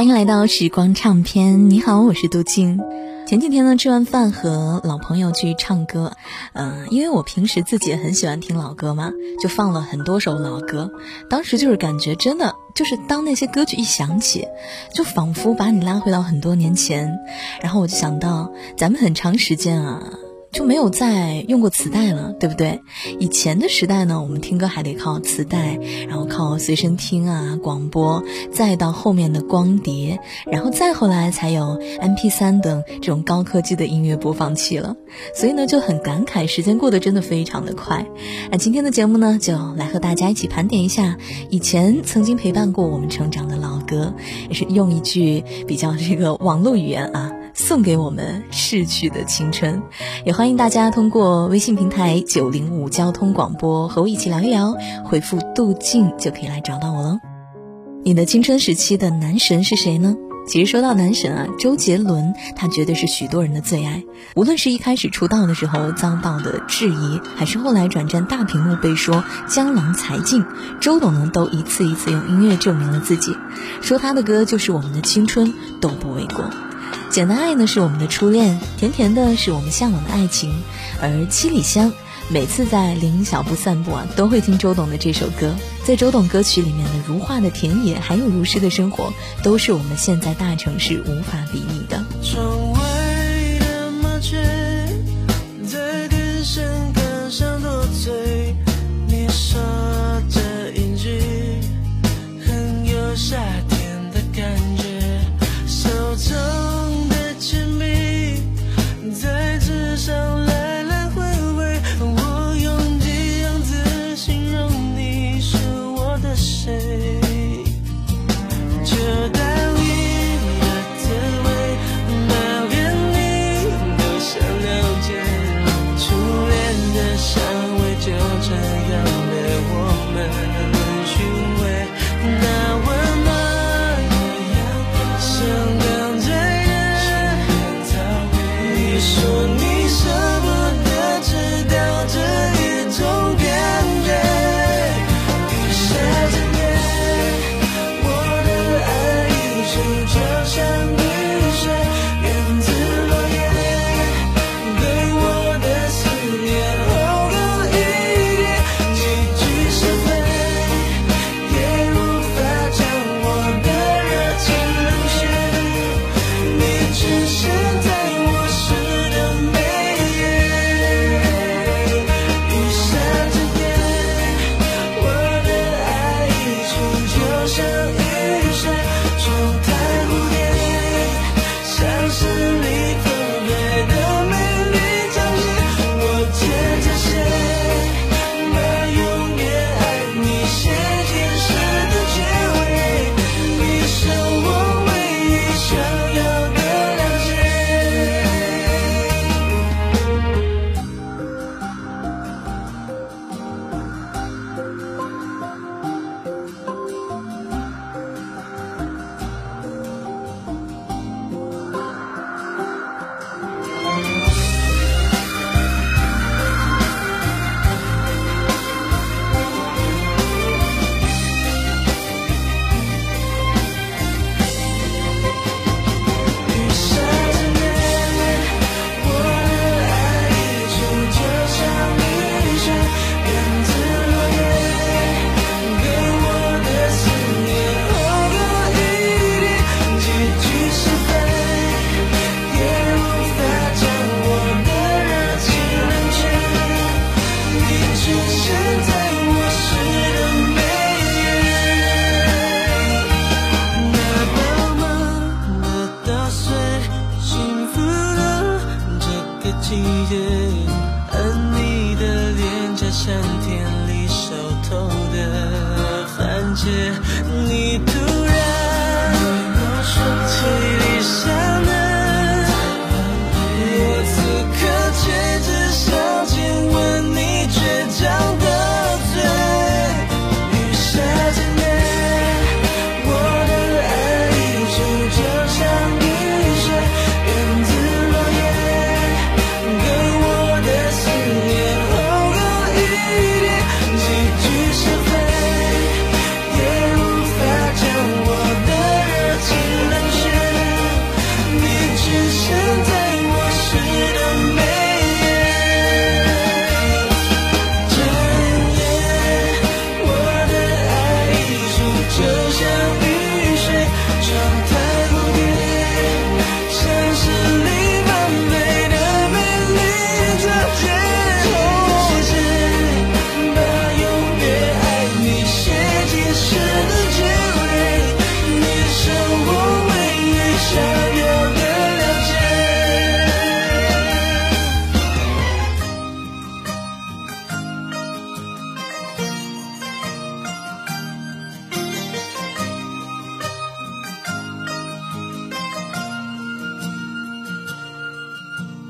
欢迎来到时光唱片。你好，我是杜静。前几天呢，吃完饭和老朋友去唱歌，嗯，因为我平时自己也很喜欢听老歌嘛，就放了很多首老歌。当时就是感觉真的，就是当那些歌曲一响起，就仿佛把你拉回到很多年前。然后我就想到，咱们很长时间啊。就没有再用过磁带了，对不对？以前的时代呢，我们听歌还得靠磁带，然后靠随身听啊、广播，再到后面的光碟，然后再后来才有 MP3 等这种高科技的音乐播放器了。所以呢，就很感慨，时间过得真的非常的快。那今天的节目呢，就来和大家一起盘点一下以前曾经陪伴过我们成长的老歌，也是用一句比较这个网络语言啊。送给我们逝去的青春，也欢迎大家通过微信平台九零五交通广播和我一起聊一聊，回复“杜静”就可以来找到我喽。你的青春时期的男神是谁呢？其实说到男神啊，周杰伦他绝对是许多人的最爱。无论是一开始出道的时候遭到的质疑，还是后来转战大屏幕被说江郎才尽，周董呢都一次一次用音乐证明了自己。说他的歌就是我们的青春，都不为过。简单爱呢是我们的初恋，甜甜的是我们向往的爱情，而七里香，每次在林荫小步散步啊，都会听周董的这首歌。在周董歌曲里面的如画的田野，还有如诗的生活，都是我们现在大城市无法比拟的。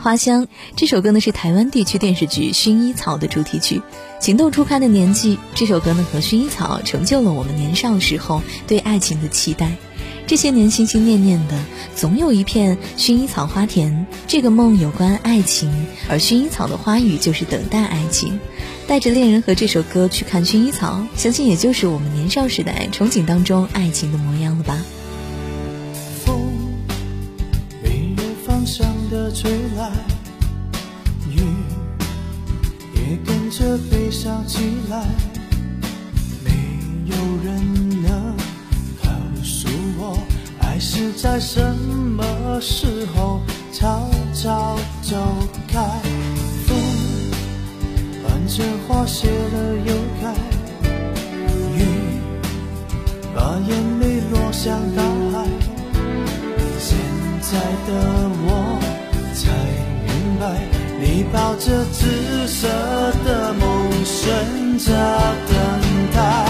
花香这首歌呢是台湾地区电视剧《薰衣草》的主题曲。情窦初开的年纪，这首歌呢和薰衣草成就了我们年少时候对爱情的期待。这些年心心念念的，总有一片薰衣草花田。这个梦有关爱情，而薰衣草的花语就是等待爱情。带着恋人和这首歌去看薰衣草，相信也就是我们年少时代憧憬当中爱情的模样了吧。吹来，雨也跟着悲伤起来，没有人能告诉我，爱是在什么时候悄悄走开。风伴着花谢了又开，雨把眼泪落向大海。现在的我，抱着紫色的梦，顺着等待。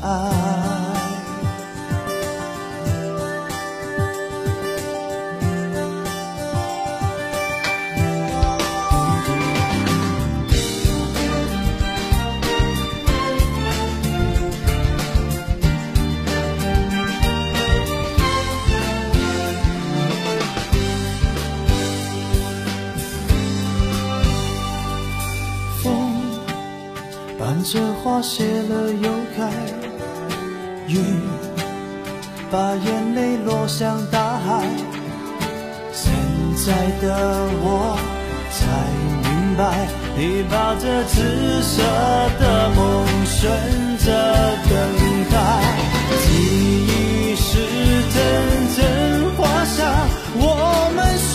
爱。风伴着花谢了又开，雨把眼泪落向大海。现在的我才明白，你抱着紫色的梦，选择等待。记忆是阵阵花香，我们说